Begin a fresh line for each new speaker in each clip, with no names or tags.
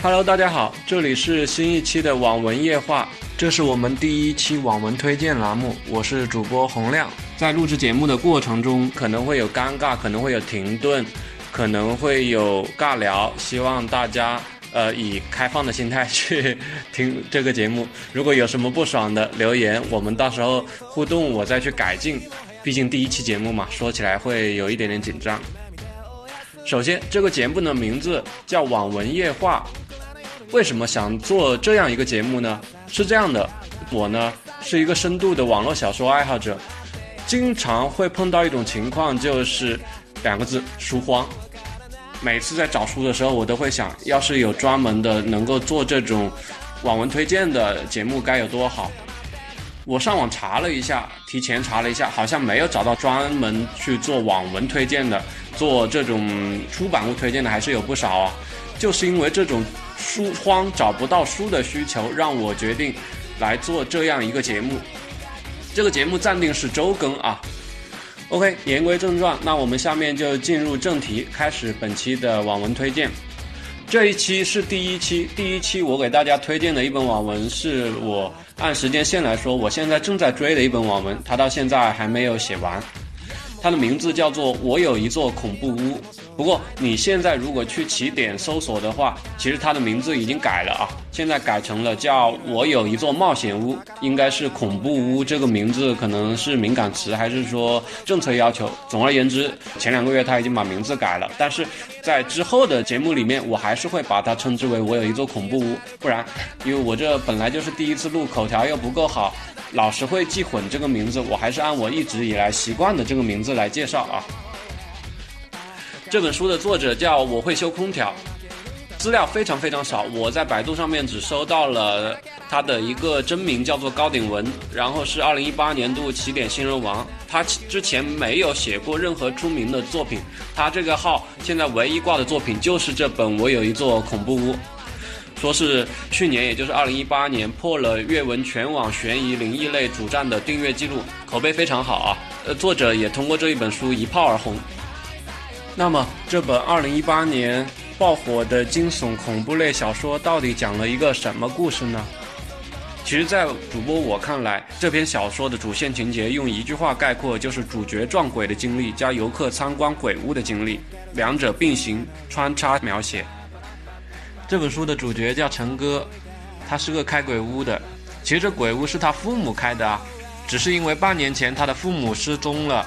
Hello，大家好，这里是新一期的网文夜话，这是我们第一期网文推荐栏目，我是主播洪亮。在录制节目的过程中，可能会有尴尬，可能会有停顿，可能会有尬聊，希望大家呃以开放的心态去听这个节目。如果有什么不爽的留言，我们到时候互动，我再去改进。毕竟第一期节目嘛，说起来会有一点点紧张。首先，这个节目的名字叫《网文夜话》。为什么想做这样一个节目呢？是这样的，我呢是一个深度的网络小说爱好者，经常会碰到一种情况，就是两个字书荒。每次在找书的时候，我都会想，要是有专门的能够做这种网文推荐的节目，该有多好。我上网查了一下，提前查了一下，好像没有找到专门去做网文推荐的，做这种出版物推荐的还是有不少啊。就是因为这种。书荒找不到书的需求，让我决定来做这样一个节目。这个节目暂定是周更啊。OK，言归正传，那我们下面就进入正题，开始本期的网文推荐。这一期是第一期，第一期我给大家推荐的一本网文，是我按时间线来说，我现在正在追的一本网文，它到现在还没有写完。它的名字叫做《我有一座恐怖屋》。不过你现在如果去起点搜索的话，其实它的名字已经改了啊，现在改成了叫我有一座冒险屋，应该是恐怖屋这个名字可能是敏感词，还是说政策要求？总而言之，前两个月他已经把名字改了，但是在之后的节目里面，我还是会把它称之为我有一座恐怖屋，不然，因为我这本来就是第一次录，口条又不够好，老是会记混这个名字，我还是按我一直以来习惯的这个名字来介绍啊。这本书的作者叫我会修空调，资料非常非常少，我在百度上面只搜到了他的一个真名叫做高鼎文，然后是二零一八年度起点新人王，他之前没有写过任何出名的作品，他这个号现在唯一挂的作品就是这本我有一座恐怖屋，说是去年也就是二零一八年破了阅文全网悬疑灵异类主站的订阅记录，口碑非常好啊，呃作者也通过这一本书一炮而红。那么，这本二零一八年爆火的惊悚恐怖类小说到底讲了一个什么故事呢？其实，在主播我看来，这篇小说的主线情节用一句话概括，就是主角撞鬼的经历加游客参观鬼屋的经历，两者并行穿插描写。这本书的主角叫陈哥，他是个开鬼屋的。其实这鬼屋是他父母开的啊，只是因为半年前他的父母失踪了。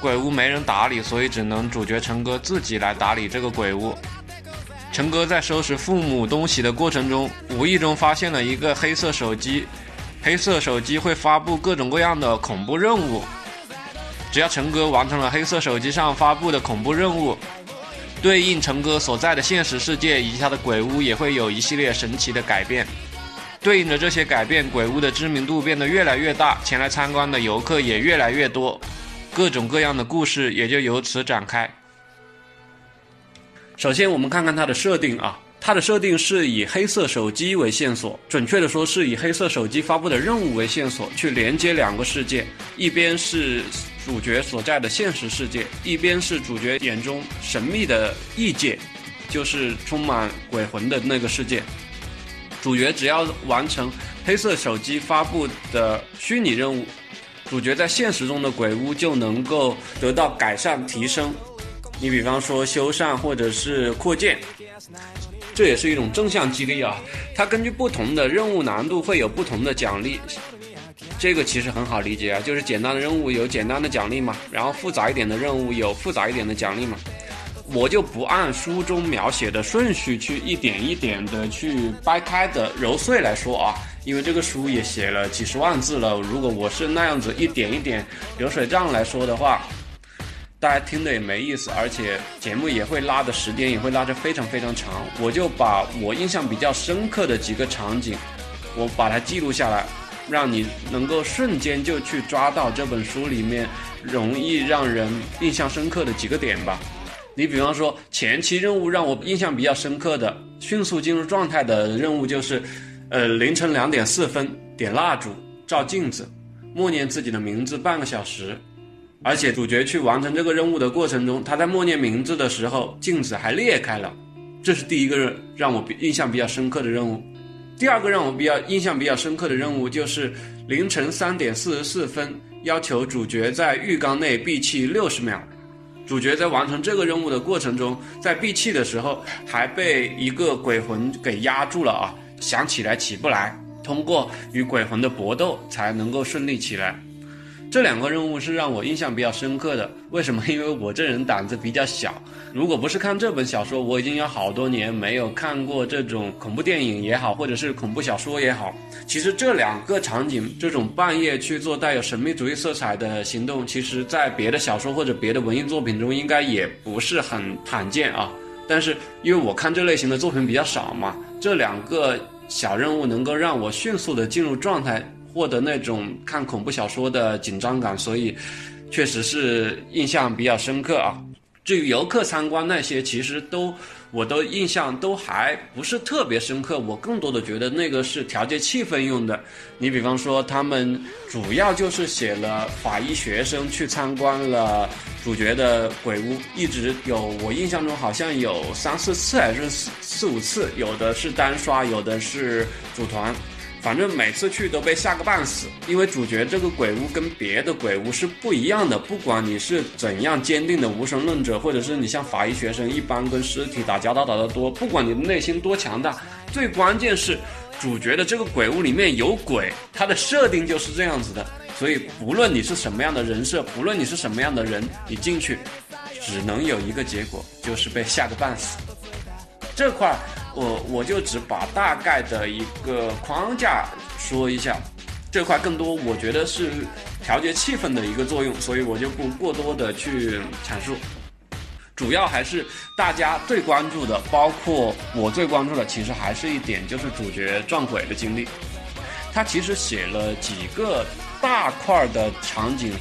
鬼屋没人打理，所以只能主角陈哥自己来打理这个鬼屋。陈哥在收拾父母东西的过程中，无意中发现了一个黑色手机。黑色手机会发布各种各样的恐怖任务。只要陈哥完成了黑色手机上发布的恐怖任务，对应陈哥所在的现实世界以及他的鬼屋也会有一系列神奇的改变。对应着这些改变，鬼屋的知名度变得越来越大，前来参观的游客也越来越多。各种各样的故事也就由此展开。首先，我们看看它的设定啊，它的设定是以黑色手机为线索，准确的说是以黑色手机发布的任务为线索，去连接两个世界，一边是主角所在的现实世界，一边是主角眼中神秘的异界，就是充满鬼魂的那个世界。主角只要完成黑色手机发布的虚拟任务。主角在现实中的鬼屋就能够得到改善提升，你比方说修缮或者是扩建，这也是一种正向激励啊。它根据不同的任务难度会有不同的奖励，这个其实很好理解啊，就是简单的任务有简单的奖励嘛，然后复杂一点的任务有复杂一点的奖励嘛。我就不按书中描写的顺序去一点一点的去掰开的揉碎来说啊。因为这个书也写了几十万字了，如果我是那样子一点一点流水账来说的话，大家听的也没意思，而且节目也会拉的时间也会拉得非常非常长。我就把我印象比较深刻的几个场景，我把它记录下来，让你能够瞬间就去抓到这本书里面容易让人印象深刻的几个点吧。你比方说前期任务让我印象比较深刻的，迅速进入状态的任务就是。呃，凌晨两点四分，点蜡烛，照镜子，默念自己的名字半个小时，而且主角去完成这个任务的过程中，他在默念名字的时候，镜子还裂开了，这是第一个让我印象比较深刻的任务。第二个让我比较印象比较深刻的任务就是凌晨三点四十四分，要求主角在浴缸内闭气六十秒。主角在完成这个任务的过程中，在闭气的时候还被一个鬼魂给压住了啊，想起来起不来，通过与鬼魂的搏斗才能够顺利起来。这两个任务是让我印象比较深刻的。为什么？因为我这人胆子比较小。如果不是看这本小说，我已经有好多年没有看过这种恐怖电影也好，或者是恐怖小说也好。其实这两个场景，这种半夜去做带有神秘主义色彩的行动，其实在别的小说或者别的文艺作品中，应该也不是很罕见啊。但是因为我看这类型的作品比较少嘛，这两个小任务能够让我迅速的进入状态。获得那种看恐怖小说的紧张感，所以确实是印象比较深刻啊。至于游客参观那些，其实都我都印象都还不是特别深刻。我更多的觉得那个是调节气氛用的。你比方说，他们主要就是写了法医学生去参观了主角的鬼屋，一直有我印象中好像有三四次还是四四五次，有的是单刷，有的是组团。反正每次去都被吓个半死，因为主角这个鬼屋跟别的鬼屋是不一样的。不管你是怎样坚定的无神论者，或者是你像法医学生一般跟尸体打交道打得多，不管你的内心多强大，最关键是主角的这个鬼屋里面有鬼，它的设定就是这样子的。所以不论你是什么样的人设，不论你是什么样的人，你进去只能有一个结果，就是被吓个半死。这块儿。我我就只把大概的一个框架说一下，这块更多我觉得是调节气氛的一个作用，所以我就不过多的去阐述。主要还是大家最关注的，包括我最关注的，其实还是一点就是主角撞鬼的经历。他其实写了几个大块的场景，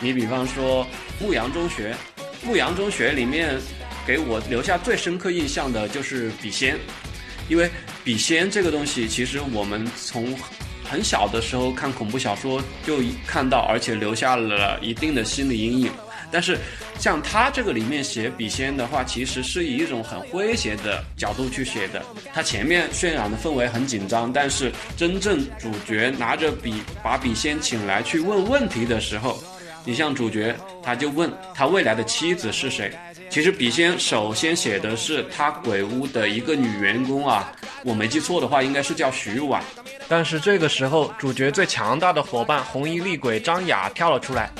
你比方说牧羊中学，牧羊中学里面。给我留下最深刻印象的就是笔仙，因为笔仙这个东西，其实我们从很小的时候看恐怖小说就看到，而且留下了一定的心理阴影。但是像他这个里面写笔仙的话，其实是以一种很诙谐的角度去写的。他前面渲染的氛围很紧张，但是真正主角拿着笔把笔仙请来去问问题的时候，你像主角他就问他未来的妻子是谁。其实笔仙首先写的是他鬼屋的一个女员工啊，我没记错的话，应该是叫徐婉。但是这个时候，主角最强大的伙伴红衣厉鬼张雅跳了出来。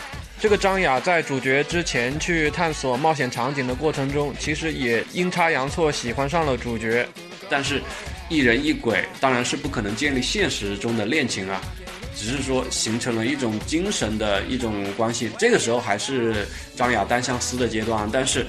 这个张雅在主角之前去探索冒险场景的过程中，其实也阴差阳错喜欢上了主角。但是，一人一鬼当然是不可能建立现实中的恋情啊。只是说形成了一种精神的一种关系，这个时候还是张雅单相思的阶段。但是，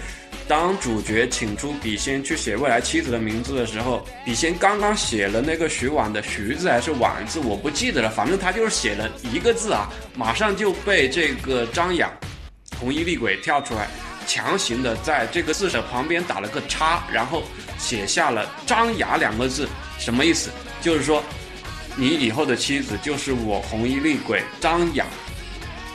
当主角请出笔仙去写未来妻子的名字的时候，笔仙刚刚写了那个徐婉的徐字还是婉字，我不记得了，反正他就是写了一个字啊，马上就被这个张雅红衣厉鬼跳出来，强行的在这个字的旁边打了个叉，然后写下了张雅两个字，什么意思？就是说。你以后的妻子就是我红衣厉鬼张雅。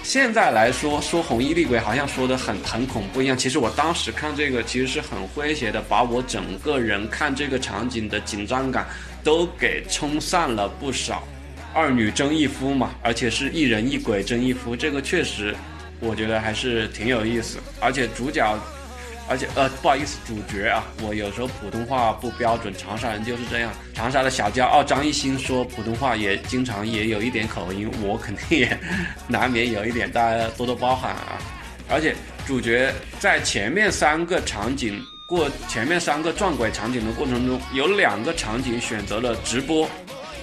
现在来说说红衣厉鬼，好像说的很很恐怖一样。其实我当时看这个，其实是很诙谐的，把我整个人看这个场景的紧张感都给冲散了不少。二女争一夫嘛，而且是一人一鬼争一夫，这个确实，我觉得还是挺有意思。而且主角。而且呃，不好意思，主角啊，我有时候普通话不标准，长沙人就是这样。长沙的小骄傲张艺兴说普通话也经常也有一点口音，我肯定也难免有一点，大家多多包涵啊。而且主角在前面三个场景过前面三个撞鬼场景的过程中，有两个场景选择了直播，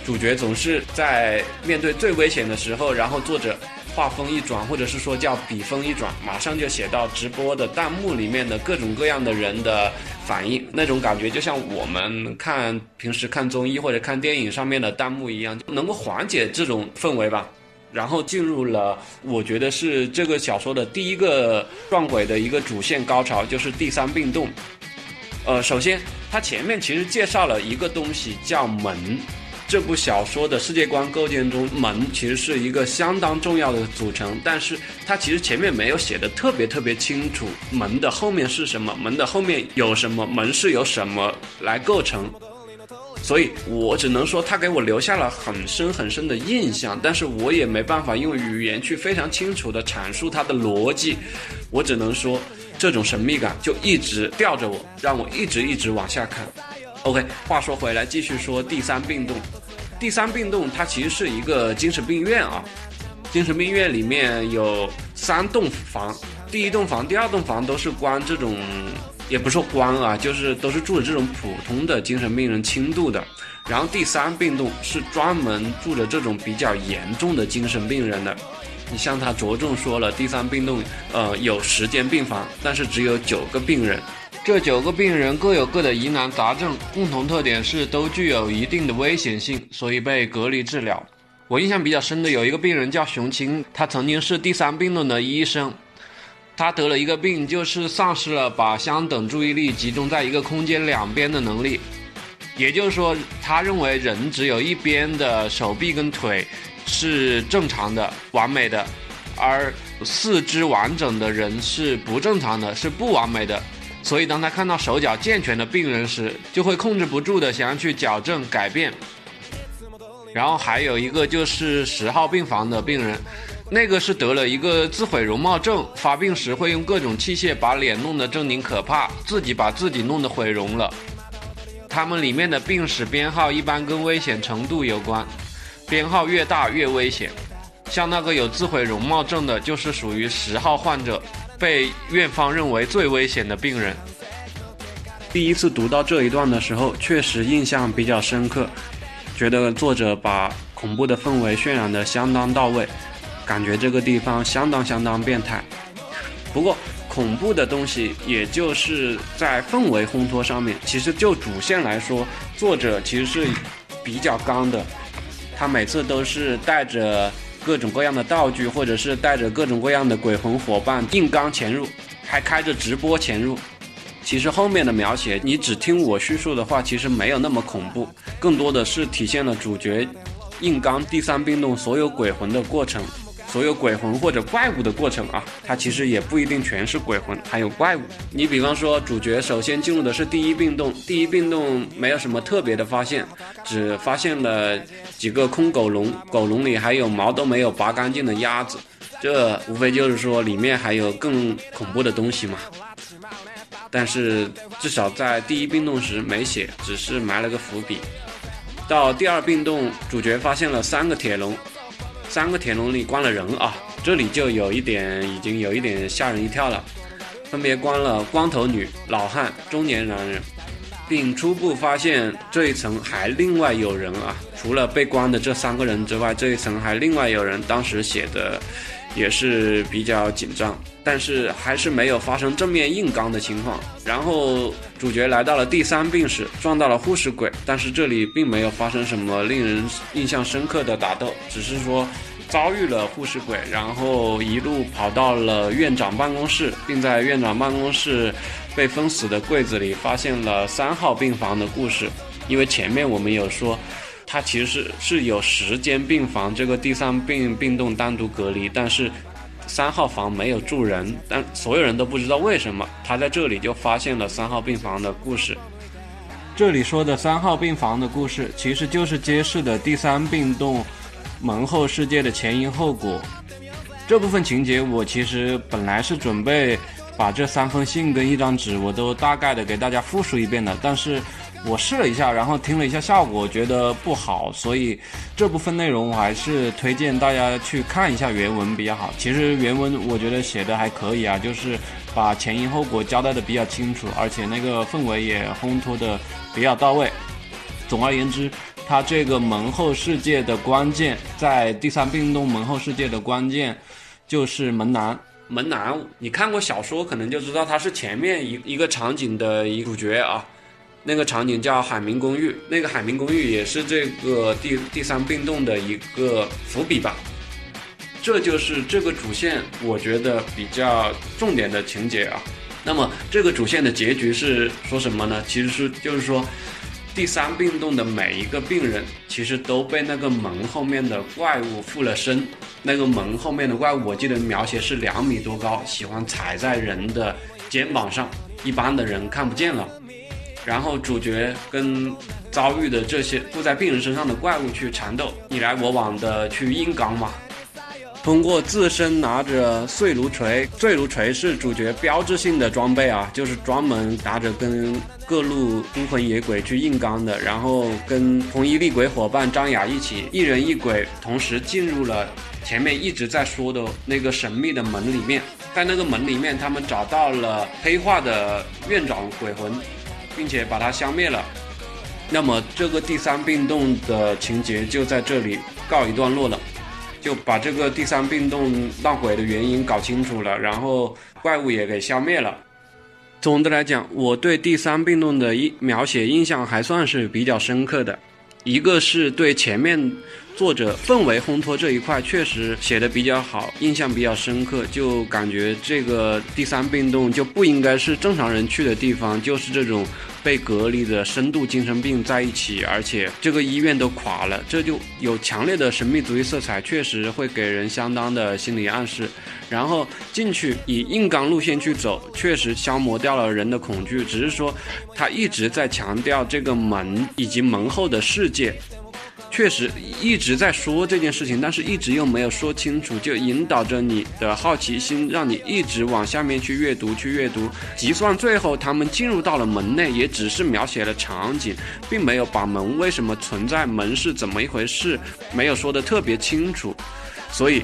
主角总是在面对最危险的时候，然后坐着。画风一转，或者是说叫笔锋一转，马上就写到直播的弹幕里面的各种各样的人的反应，那种感觉就像我们看平时看综艺或者看电影上面的弹幕一样，能够缓解这种氛围吧。然后进入了，我觉得是这个小说的第一个撞鬼的一个主线高潮，就是第三病洞。呃，首先它前面其实介绍了一个东西叫门。这部小说的世界观构建中，门其实是一个相当重要的组成，但是它其实前面没有写的特别特别清楚，门的后面是什么，门的后面有什么，门是由什么来构成。所以我只能说，他给我留下了很深很深的印象，但是我也没办法用语言去非常清楚的阐述它的逻辑。我只能说，这种神秘感就一直吊着我，让我一直一直往下看。OK，话说回来，继续说第三病栋。第三病栋它其实是一个精神病院啊，精神病院里面有三栋房，第一栋房、第二栋房都是关这种。也不说关啊，就是都是住的这种普通的精神病人轻度的，然后第三病栋是专门住着这种比较严重的精神病人的。你像他着重说了，第三病栋呃有十间病房，但是只有九个病人，这九个病人各有各的疑难杂症，共同特点是都具有一定的危险性，所以被隔离治疗。我印象比较深的有一个病人叫熊青，他曾经是第三病论的医生。他得了一个病，就是丧失了把相等注意力集中在一个空间两边的能力。也就是说，他认为人只有一边的手臂跟腿是正常的、完美的，而四肢完整的人是不正常的、是不完美的。所以，当他看到手脚健全的病人时，就会控制不住的想要去矫正、改变。然后还有一个就是十号病房的病人。那个是得了一个自毁容貌症，发病时会用各种器械把脸弄得狰狞可怕，自己把自己弄得毁容了。他们里面的病史编号一般跟危险程度有关，编号越大越危险。像那个有自毁容貌症的，就是属于十号患者，被院方认为最危险的病人。第一次读到这一段的时候，确实印象比较深刻，觉得作者把恐怖的氛围渲染得相当到位。感觉这个地方相当相当变态，不过恐怖的东西也就是在氛围烘托上面。其实就主线来说，作者其实是比较刚的，他每次都是带着各种各样的道具，或者是带着各种各样的鬼魂伙伴硬刚潜入，还开着直播潜入。其实后面的描写，你只听我叙述的话，其实没有那么恐怖，更多的是体现了主角硬刚第三冰洞所有鬼魂的过程。所有鬼魂或者怪物的过程啊，它其实也不一定全是鬼魂，还有怪物。你比方说，主角首先进入的是第一病洞，第一病洞没有什么特别的发现，只发现了几个空狗笼，狗笼里还有毛都没有拔干净的鸭子，这无非就是说里面还有更恐怖的东西嘛。但是至少在第一病洞时没写，只是埋了个伏笔。到第二病洞，主角发现了三个铁笼。三个铁笼里关了人啊，这里就有一点，已经有一点吓人一跳了。分别关了光头女、老汉、中年男人，并初步发现这一层还另外有人啊。除了被关的这三个人之外，这一层还另外有人。当时写的也是比较紧张，但是还是没有发生正面硬刚的情况。然后主角来到了第三病室，撞到了护士鬼，但是这里并没有发生什么令人印象深刻的打斗，只是说。遭遇了护士鬼，然后一路跑到了院长办公室，并在院长办公室被封死的柜子里发现了三号病房的故事。因为前面我们有说，他其实是是有十间病房，这个第三病病栋单独隔离，但是三号房没有住人，但所有人都不知道为什么他在这里就发现了三号病房的故事。这里说的三号病房的故事，其实就是揭示的第三病栋。门后世界的前因后果，这部分情节我其实本来是准备把这三封信跟一张纸我都大概的给大家复述一遍的，但是我试了一下，然后听了一下效果，觉得不好，所以这部分内容我还是推荐大家去看一下原文比较好。其实原文我觉得写的还可以啊，就是把前因后果交代的比较清楚，而且那个氛围也烘托的比较到位。总而言之。它这个门后世界的关键，在第三病洞门后世界的关键，就是门男。门男，你看过小说，可能就知道他是前面一一个场景的一主角啊。那个场景叫海明公寓，那个海明公寓也是这个第第三病洞的一个伏笔吧。这就是这个主线，我觉得比较重点的情节啊。那么这个主线的结局是说什么呢？其实是就是说。第三病栋的每一个病人，其实都被那个门后面的怪物附了身。那个门后面的怪物，我记得描写是两米多高，喜欢踩在人的肩膀上，一般的人看不见了。然后主角跟遭遇的这些附在病人身上的怪物去缠斗，你来我往的去硬刚嘛。通过自身拿着碎炉锤，碎炉锤是主角标志性的装备啊，就是专门拿着跟各路孤魂野鬼去硬刚的。然后跟红衣厉鬼伙伴张雅一起，一人一鬼同时进入了前面一直在说的那个神秘的门里面。在那个门里面，他们找到了黑化的院长鬼魂，并且把它消灭了。那么这个第三病洞的情节就在这里告一段落了。就把这个第三病洞闹鬼的原因搞清楚了，然后怪物也给消灭了。总的来讲，我对第三病洞的印描写印象还算是比较深刻的。一个是对前面作者氛围烘托这一块确实写的比较好，印象比较深刻，就感觉这个第三病洞就不应该是正常人去的地方，就是这种。被隔离的深度精神病在一起，而且这个医院都垮了，这就有强烈的神秘主义色彩，确实会给人相当的心理暗示。然后进去以硬刚路线去走，确实消磨掉了人的恐惧。只是说他一直在强调这个门以及门后的世界。确实一直在说这件事情，但是一直又没有说清楚，就引导着你的好奇心，让你一直往下面去阅读，去阅读。就算最后他们进入到了门内，也只是描写了场景，并没有把门为什么存在，门是怎么一回事，没有说的特别清楚。所以，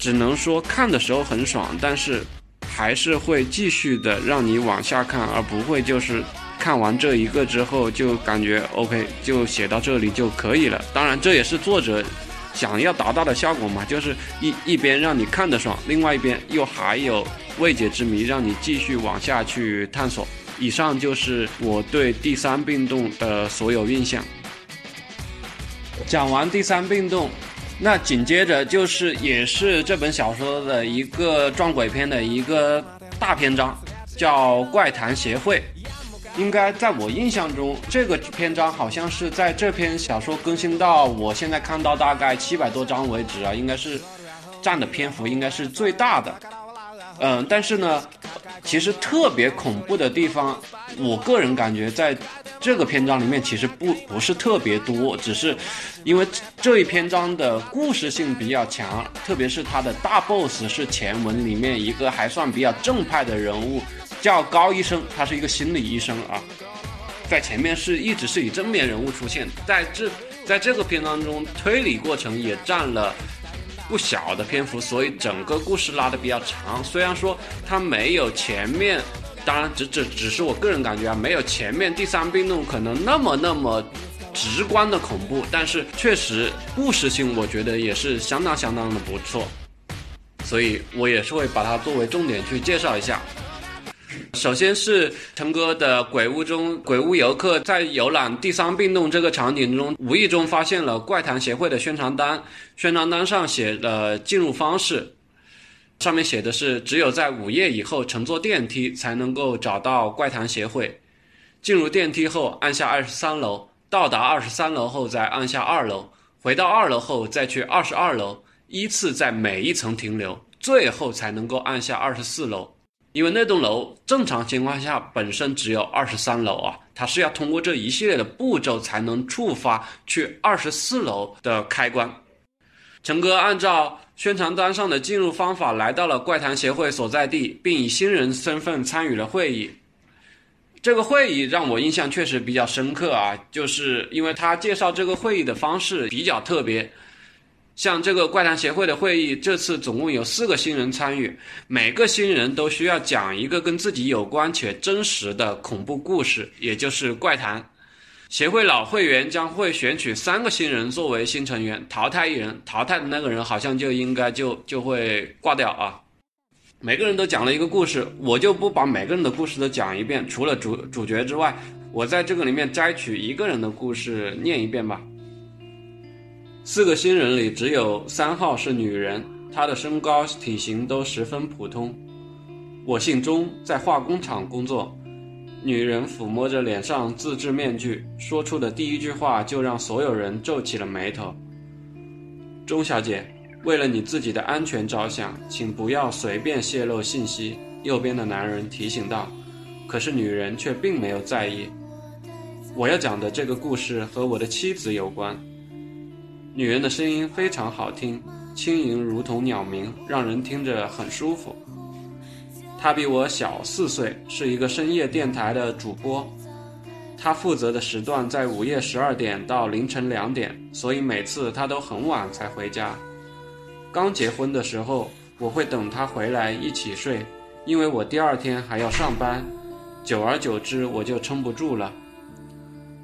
只能说看的时候很爽，但是还是会继续的让你往下看，而不会就是。看完这一个之后，就感觉 OK，就写到这里就可以了。当然，这也是作者想要达到的效果嘛，就是一一边让你看得爽，另外一边又还有未解之谜，让你继续往下去探索。以上就是我对第三病动的所有印象。讲完第三病动，那紧接着就是也是这本小说的一个撞鬼片的一个大篇章，叫《怪谈协会》。应该在我印象中，这个篇章好像是在这篇小说更新到我现在看到大概七百多章为止啊，应该是占的篇幅应该是最大的。嗯，但是呢，其实特别恐怖的地方，我个人感觉在这个篇章里面其实不不是特别多，只是因为这一篇章的故事性比较强，特别是它的大 boss 是前文里面一个还算比较正派的人物。叫高医生，他是一个心理医生啊，在前面是一直是以正面人物出现，在这在这个片当中，推理过程也占了不小的篇幅，所以整个故事拉的比较长。虽然说它没有前面，当然只只只是我个人感觉啊，没有前面第三病洞可能那么那么直观的恐怖，但是确实故事性我觉得也是相当相当的不错，所以我也是会把它作为重点去介绍一下。首先是陈哥的鬼屋中，鬼屋游客在游览第三病洞这个场景中，无意中发现了怪谈协会的宣传单。宣传单上写了进入方式，上面写的是只有在午夜以后乘坐电梯才能够找到怪谈协会。进入电梯后按下二十三楼，到达二十三楼后再按下二楼，回到二楼后再去二十二楼，依次在每一层停留，最后才能够按下二十四楼。因为那栋楼正常情况下本身只有二十三楼啊，它是要通过这一系列的步骤才能触发去二十四楼的开关。陈哥按照宣传单上的进入方法来到了怪谈协会所在地，并以新人身份参与了会议。这个会议让我印象确实比较深刻啊，就是因为他介绍这个会议的方式比较特别。像这个怪谈协会的会议，这次总共有四个新人参与，每个新人都需要讲一个跟自己有关且真实的恐怖故事，也就是怪谈。协会老会员将会选取三个新人作为新成员，淘汰一人，淘汰的那个人好像就应该就就会挂掉啊。每个人都讲了一个故事，我就不把每个人的故事都讲一遍，除了主主角之外，我在这个里面摘取一个人的故事念一遍吧。四个新人里，只有三号是女人，她的身高、体型都十分普通。我姓钟，在化工厂工作。女人抚摸着脸上自制面具，说出的第一句话就让所有人皱起了眉头。钟小姐，为了你自己的安全着想，请不要随便泄露信息。右边的男人提醒道。可是女人却并没有在意。我要讲的这个故事和我的妻子有关。女人的声音非常好听，轻盈如同鸟鸣，让人听着很舒服。她比我小四岁，是一个深夜电台的主播。她负责的时段在午夜十二点到凌晨两点，所以每次她都很晚才回家。刚结婚的时候，我会等她回来一起睡，因为我第二天还要上班。久而久之，我就撑不住了。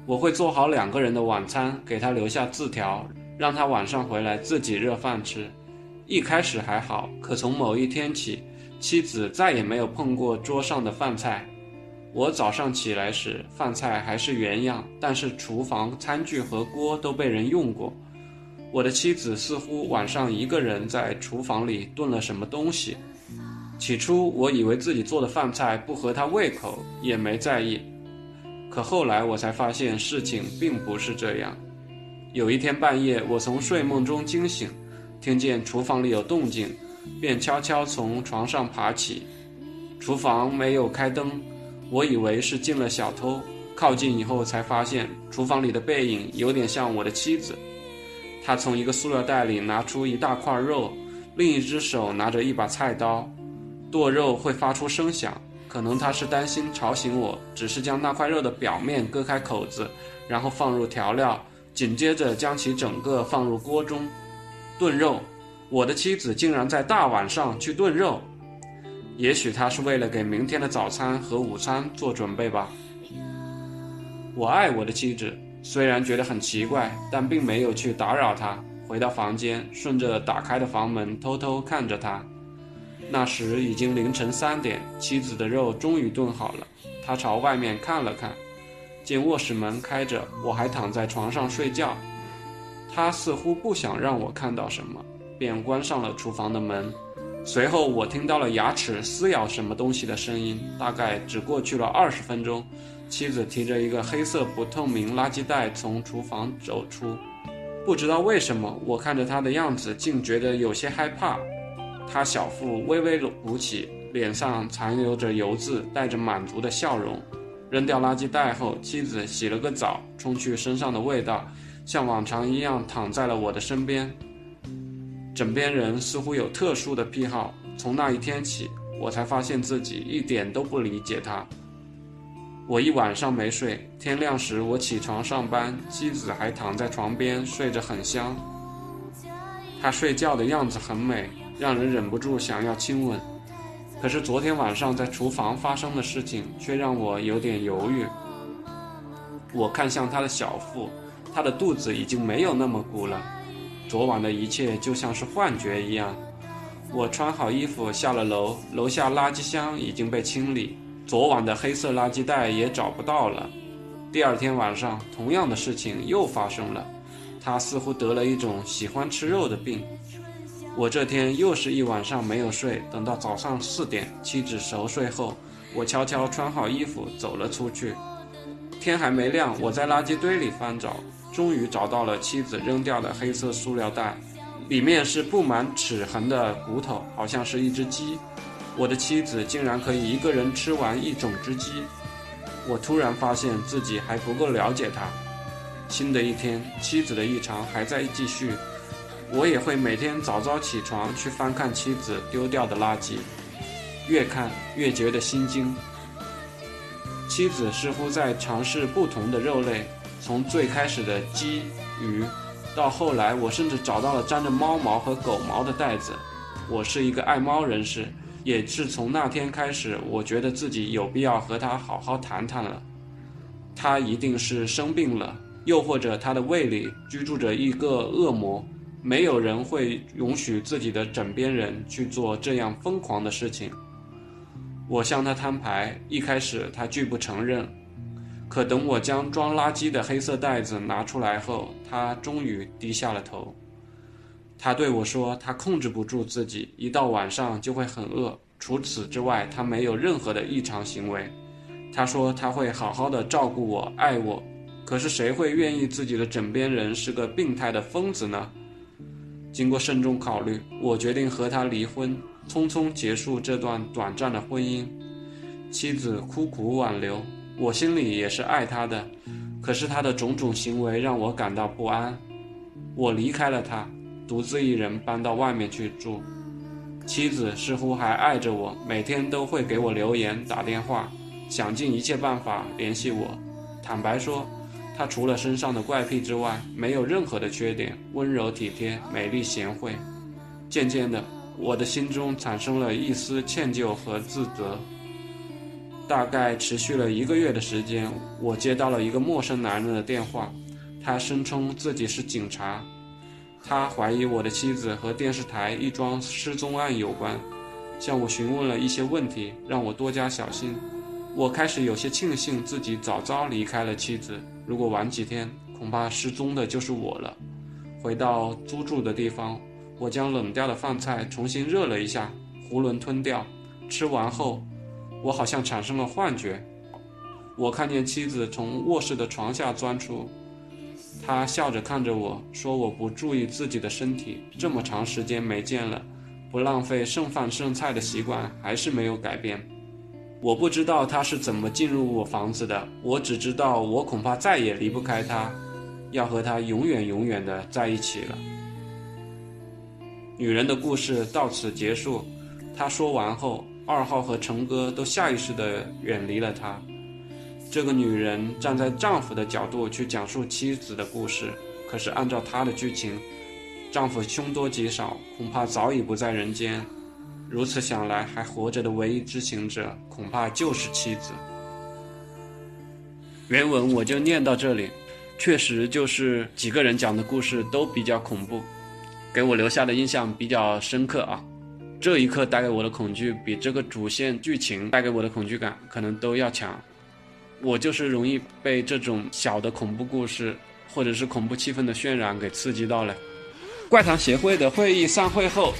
我会做好两个人的晚餐，给她留下字条，让他晚上回来自己热饭吃。一开始还好，可从某一天起，妻子再也没有碰过桌上的饭菜。我早上起来时，饭菜还是原样，但是厨房餐具和锅都被人用过。我的妻子似乎晚上一个人在厨房里炖了什么东西。起初我以为自己做的饭菜不合他胃口，也没在意。可后来我才发现事情并不是这样。有一天半夜，我从睡梦中惊醒，听见厨房里有动静，便悄悄从床上爬起。厨房没有开灯，我以为是进了小偷。靠近以后才发现，厨房里的背影有点像我的妻子。她从一个塑料袋里拿出一大块肉，另一只手拿着一把菜刀。剁肉会发出声响，可能他是担心吵醒我，只是将那块肉的表面割开口子，然后放入调料，紧接着将其整个放入锅中炖肉。我的妻子竟然在大晚上去炖肉，也许她是为了给明天的早餐和午餐做准备吧。我爱我的妻子，虽然觉得很奇怪，但并没有去打扰她。回到房间，顺着打开的房门偷偷看着她。那时已经凌晨三点，妻子的肉终于炖好了。他朝外面看了看，见卧室门开着，我还躺在床上睡觉。他似乎不想让我看到什么，便关上了厨房的门。随后我听到了牙齿撕咬什么东西的声音。大概只过去了二十分钟，妻子提着一个黑色不透明垃圾袋从厨房走出。不知道为什么，我看着他的样子，竟觉得有些害怕。他小腹微微鼓起，脸上残留着油渍，带着满足的笑容。扔掉垃圾袋后，妻子洗了个澡，冲去身上的味道，像往常一样躺在了我的身边。枕边人似乎有特殊的癖好。从那一天起，我才发现自己一点都不理解他。我一晚上没睡，天亮时我起床上班，妻子还躺在床边睡着，很香。她睡觉的样子很美。让人忍不住想要亲吻，可是昨天晚上在厨房发生的事情却让我有点犹豫。我看向他的小腹，他的肚子已经没有那么鼓了。昨晚的一切就像是幻觉一样。我穿好衣服下了楼，楼下垃圾箱已经被清理，昨晚的黑色垃圾袋也找不到了。第二天晚上，同样的事情又发生了。他似乎得了一种喜欢吃肉的病。我这天又是一晚上没有睡，等到早上四点，妻子熟睡后，我悄悄穿好衣服走了出去。天还没亮，我在垃圾堆里翻找，终于找到了妻子扔掉的黑色塑料袋，里面是布满齿痕的骨头，好像是一只鸡。我的妻子竟然可以一个人吃完一整只鸡，我突然发现自己还不够了解她。新的一天，妻子的异常还在继续。我也会每天早早起床去翻看妻子丢掉的垃圾，越看越觉得心惊。妻子似乎在尝试不同的肉类，从最开始的鸡、鱼，到后来我甚至找到了沾着猫毛和狗毛的袋子。我是一个爱猫人士，也是从那天开始，我觉得自己有必要和他好好谈谈了。他一定是生病了，又或者他的胃里居住着一个恶魔。没有人会允许自己的枕边人去做这样疯狂的事情。我向他摊牌，一开始他拒不承认，可等我将装垃圾的黑色袋子拿出来后，他终于低下了头。他对我说：“他控制不住自己，一到晚上就会很饿。除此之外，他没有任何的异常行为。他说他会好好的照顾我，爱我。可是谁会愿意自己的枕边人是个病态的疯子呢？经过慎重考虑，我决定和他离婚，匆匆结束这段短暂的婚姻。妻子苦苦挽留，我心里也是爱他的，可是他的种种行为让我感到不安。我离开了他，独自一人搬到外面去住。妻子似乎还爱着我，每天都会给我留言、打电话，想尽一切办法联系我。坦白说。她除了身上的怪癖之外，没有任何的缺点，温柔体贴，美丽贤惠。渐渐的，我的心中产生了一丝歉疚和自责。大概持续了一个月的时间，我接到了一个陌生男人的电话，他声称自己是警察，他怀疑我的妻子和电视台一桩失踪案有关，向我询问了一些问题，让我多加小心。我开始有些庆幸自己早早离开了妻子。如果晚几天，恐怕失踪的就是我了。回到租住的地方，我将冷掉的饭菜重新热了一下，囫囵吞掉。吃完后，我好像产生了幻觉。我看见妻子从卧室的床下钻出，她笑着看着我说：“我不注意自己的身体，这么长时间没见了，不浪费剩饭剩菜的习惯还是没有改变。”我不知道他是怎么进入我房子的，我只知道我恐怕再也离不开他，要和他永远永远的在一起了。女人的故事到此结束。她说完后，二号和成哥都下意识的远离了她。这个女人站在丈夫的角度去讲述妻子的故事，可是按照她的剧情，丈夫凶多吉少，恐怕早已不在人间。如此想来，还活着的唯一知情者恐怕就是妻子。原文我就念到这里，确实就是几个人讲的故事都比较恐怖，给我留下的印象比较深刻啊。这一刻带给我的恐惧，比这个主线剧情带给我的恐惧感可能都要强。我就是容易被这种小的恐怖故事，或者是恐怖气氛的渲染给刺激到了。怪谈协会的会议散会后。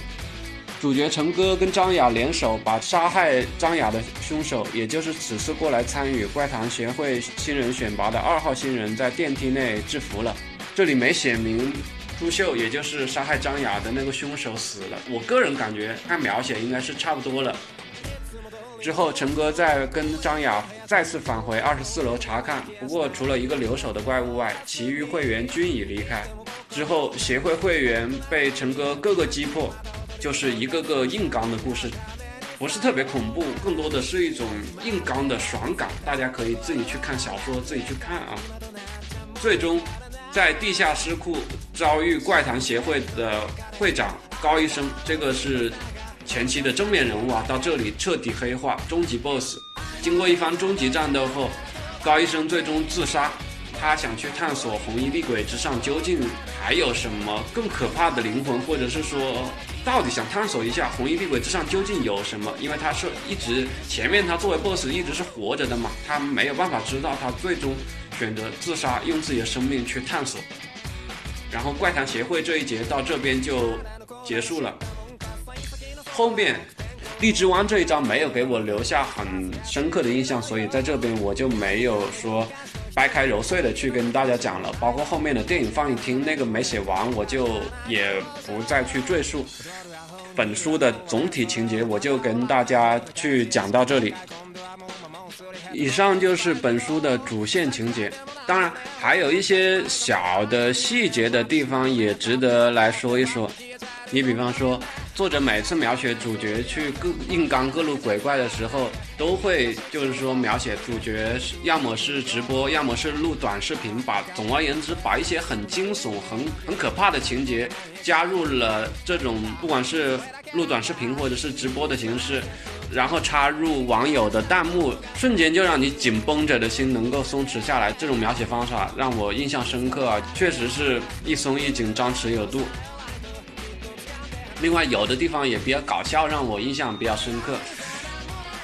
主角陈哥跟张雅联手，把杀害张雅的凶手，也就是此次过来参与怪谈协会新人选拔的二号新人，在电梯内制服了。这里没写明朱秀，也就是杀害张雅的那个凶手死了。我个人感觉，看描写应该是差不多了。之后，陈哥再跟张雅再次返回二十四楼查看，不过除了一个留守的怪物外，其余会员均已离开。之后，协会会员被陈哥各个击破。就是一个个硬刚的故事，不是特别恐怖，更多的是一种硬刚的爽感。大家可以自己去看小说，自己去看啊。最终，在地下尸库遭遇怪谈协会的会长高医生，这个是前期的正面人物啊，到这里彻底黑化，终极 BOSS。经过一番终极战斗后，高医生最终自杀。他想去探索红衣厉鬼之上究竟还有什么更可怕的灵魂，或者是说，到底想探索一下红衣厉鬼之上究竟有什么？因为他是一直前面他作为 BOSS 一直是活着的嘛，他没有办法知道他最终选择自杀，用自己的生命去探索。然后怪谈协会这一节到这边就结束了。后面荔枝湾这一章没有给我留下很深刻的印象，所以在这边我就没有说。掰开揉碎的去跟大家讲了，包括后面的电影放映厅那个没写完，我就也不再去赘述。本书的总体情节，我就跟大家去讲到这里。以上就是本书的主线情节，当然还有一些小的细节的地方也值得来说一说。你比方说。作者每次描写主角去各硬刚各路鬼怪的时候，都会就是说描写主角要么是直播，要么是录短视频，把总而言之把一些很惊悚、很很可怕的情节加入了这种不管是录短视频或者是直播的形式，然后插入网友的弹幕，瞬间就让你紧绷着的心能够松弛下来。这种描写方法让我印象深刻啊，确实是一松一紧，张弛有度。另外，有的地方也比较搞笑，让我印象比较深刻。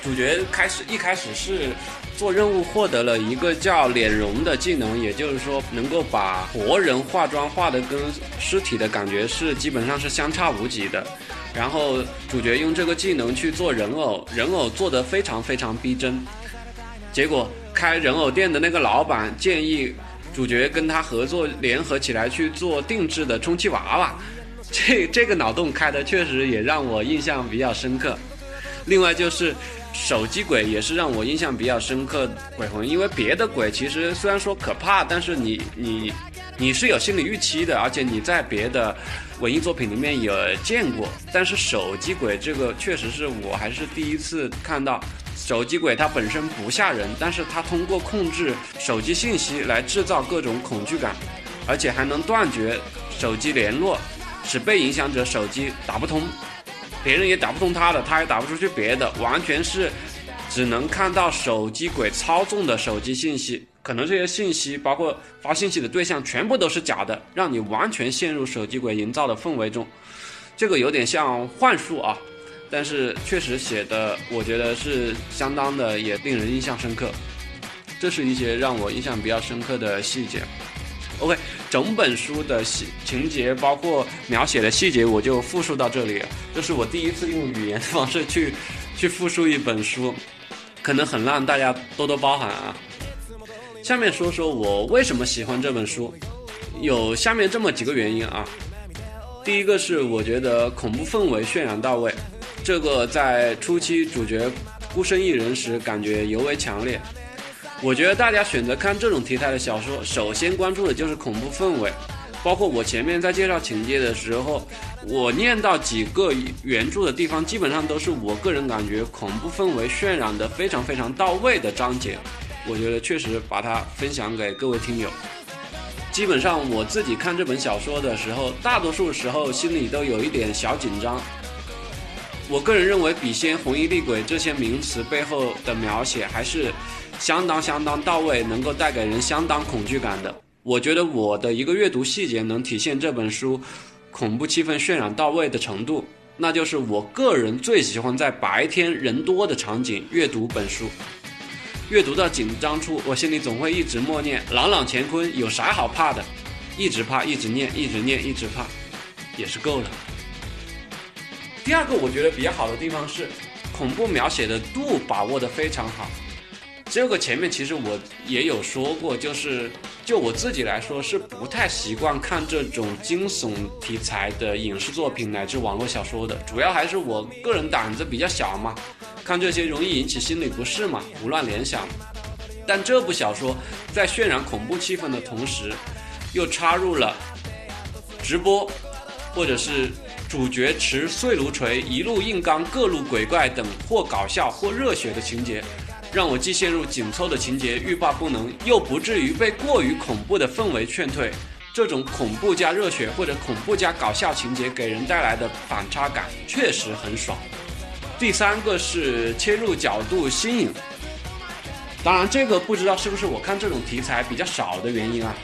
主角开始一开始是做任务获得了一个叫脸容的技能，也就是说能够把活人化妆化的跟尸体的感觉是基本上是相差无几的。然后主角用这个技能去做人偶，人偶做得非常非常逼真。结果开人偶店的那个老板建议主角跟他合作，联合起来去做定制的充气娃娃。这这个脑洞开的确实也让我印象比较深刻。另外就是手机鬼也是让我印象比较深刻鬼魂，因为别的鬼其实虽然说可怕，但是你你你是有心理预期的，而且你在别的文艺作品里面也见过。但是手机鬼这个确实是我还是第一次看到。手机鬼它本身不吓人，但是它通过控制手机信息来制造各种恐惧感，而且还能断绝手机联络。使被影响者手机打不通，别人也打不通他的，他也打不出去别的，完全是只能看到手机鬼操纵的手机信息。可能这些信息包括发信息的对象全部都是假的，让你完全陷入手机鬼营造的氛围中。这个有点像幻术啊，但是确实写的，我觉得是相当的，也令人印象深刻。这是一些让我印象比较深刻的细节。OK，整本书的细情节包括描写的细节，我就复述到这里。这是我第一次用语言的方式去去复述一本书，可能很烂，大家多多包涵啊。下面说说我为什么喜欢这本书，有下面这么几个原因啊。第一个是我觉得恐怖氛围渲染到位，这个在初期主角孤身一人时感觉尤为强烈。我觉得大家选择看这种题材的小说，首先关注的就是恐怖氛围。包括我前面在介绍情节的时候，我念到几个原著的地方，基本上都是我个人感觉恐怖氛围渲染的非常非常到位的章节。我觉得确实把它分享给各位听友。基本上我自己看这本小说的时候，大多数时候心里都有一点小紧张。我个人认为，笔仙、红衣厉鬼这些名词背后的描写还是。相当相当到位，能够带给人相当恐惧感的。我觉得我的一个阅读细节能体现这本书恐怖气氛渲染到位的程度，那就是我个人最喜欢在白天人多的场景阅读本书。阅读到紧张处，我心里总会一直默念“朗朗乾坤”，有啥好怕的？一直怕，一直念，一直念，一直怕，也是够了。第二个我觉得比较好的地方是，恐怖描写的度把握的非常好。这个前面其实我也有说过，就是就我自己来说是不太习惯看这种惊悚题材的影视作品乃至网络小说的，主要还是我个人胆子比较小嘛，看这些容易引起心理不适嘛，胡乱联想。但这部小说在渲染恐怖气氛的同时，又插入了直播，或者是主角持碎炉锤一路硬刚各路鬼怪等或搞笑或热血的情节。让我既陷入紧凑的情节欲罢不能，又不至于被过于恐怖的氛围劝退。这种恐怖加热血或者恐怖加搞笑情节给人带来的反差感确实很爽。第三个是切入角度新颖，当然这个不知道是不是我看这种题材比较少的原因啊。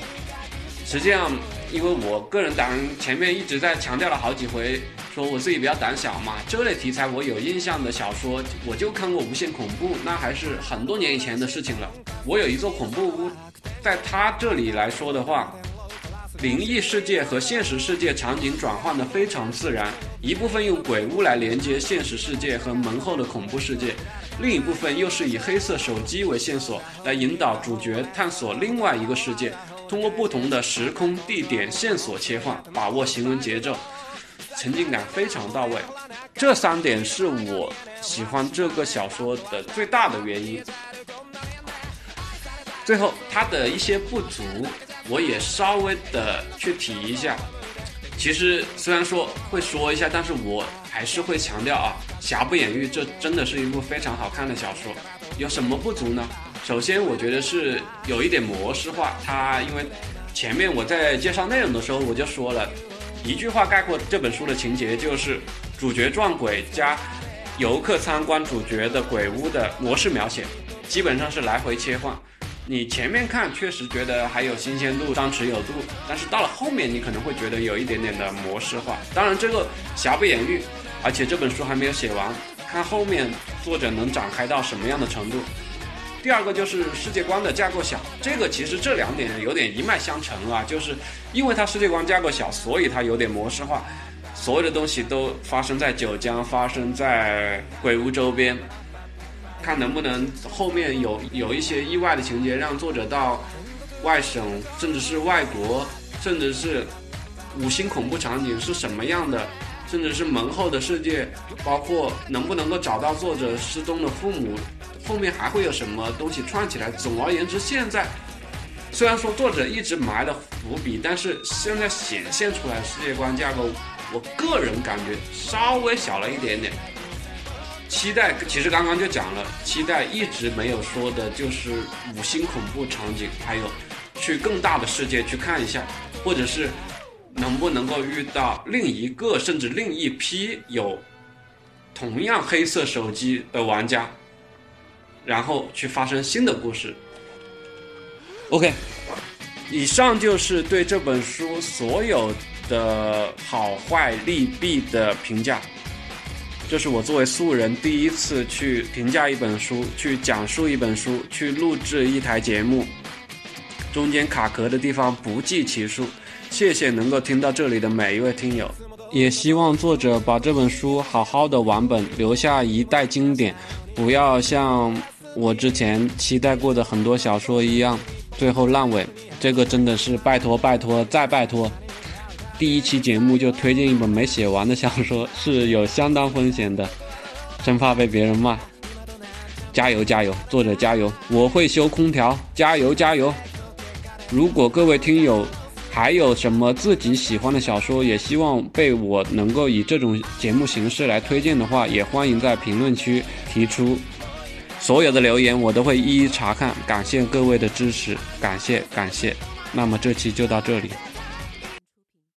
实际上，因为我个人胆前面一直在强调了好几回。说我自己比较胆小嘛，这类题材我有印象的小说，我就看过《无限恐怖》，那还是很多年以前的事情了。我有一座恐怖屋，在他这里来说的话，灵异世界和现实世界场景转换的非常自然，一部分用鬼屋来连接现实世界和门后的恐怖世界，另一部分又是以黑色手机为线索来引导主角探索另外一个世界，通过不同的时空地点线索切换，把握行文节奏。沉浸感非常到位，这三点是我喜欢这个小说的最大的原因。最后，它的一些不足，我也稍微的去提一下。其实虽然说会说一下，但是我还是会强调啊，瑕不掩瑜，这真的是一部非常好看的小说。有什么不足呢？首先，我觉得是有一点模式化。它因为前面我在介绍内容的时候我就说了。一句话概括这本书的情节，就是主角撞鬼加游客参观主角的鬼屋的模式描写，基本上是来回切换。你前面看确实觉得还有新鲜度，张弛有度，但是到了后面你可能会觉得有一点点的模式化。当然这个瑕不掩瑜，而且这本书还没有写完，看后面作者能展开到什么样的程度。第二个就是世界观的架构小，这个其实这两点有点一脉相承啊，就是因为它世界观架构小，所以它有点模式化，所有的东西都发生在九江，发生在鬼屋周边。看能不能后面有有一些意外的情节，让作者到外省，甚至是外国，甚至是五星恐怖场景是什么样的，甚至是门后的世界，包括能不能够找到作者失踪的父母，后面还会有什么东西串起来。总而言之，现在虽然说作者一直埋了伏笔，但是现在显现出来世界观架构，我个人感觉稍微小了一点点。期待其实刚刚就讲了，期待一直没有说的就是五星恐怖场景，还有去更大的世界去看一下，或者是能不能够遇到另一个甚至另一批有同样黑色手机的玩家，然后去发生新的故事。OK，以上就是对这本书所有的好坏利弊的评价。这是我作为素人第一次去评价一本书，去讲述一本书，去录制一台节目，中间卡壳的地方不计其数。谢谢能够听到这里的每一位听友，也希望作者把这本书好好的完本，留下一代经典，不要像我之前期待过的很多小说一样，最后烂尾。这个真的是拜托拜托再拜托。第一期节目就推荐一本没写完的小说，是有相当风险的，生怕被别人骂。加油加油，作者加油！我会修空调，加油加油！如果各位听友还有什么自己喜欢的小说，也希望被我能够以这种节目形式来推荐的话，也欢迎在评论区提出。所有的留言我都会一一查看，感谢各位的支持，感谢感谢。那么这期就到这里。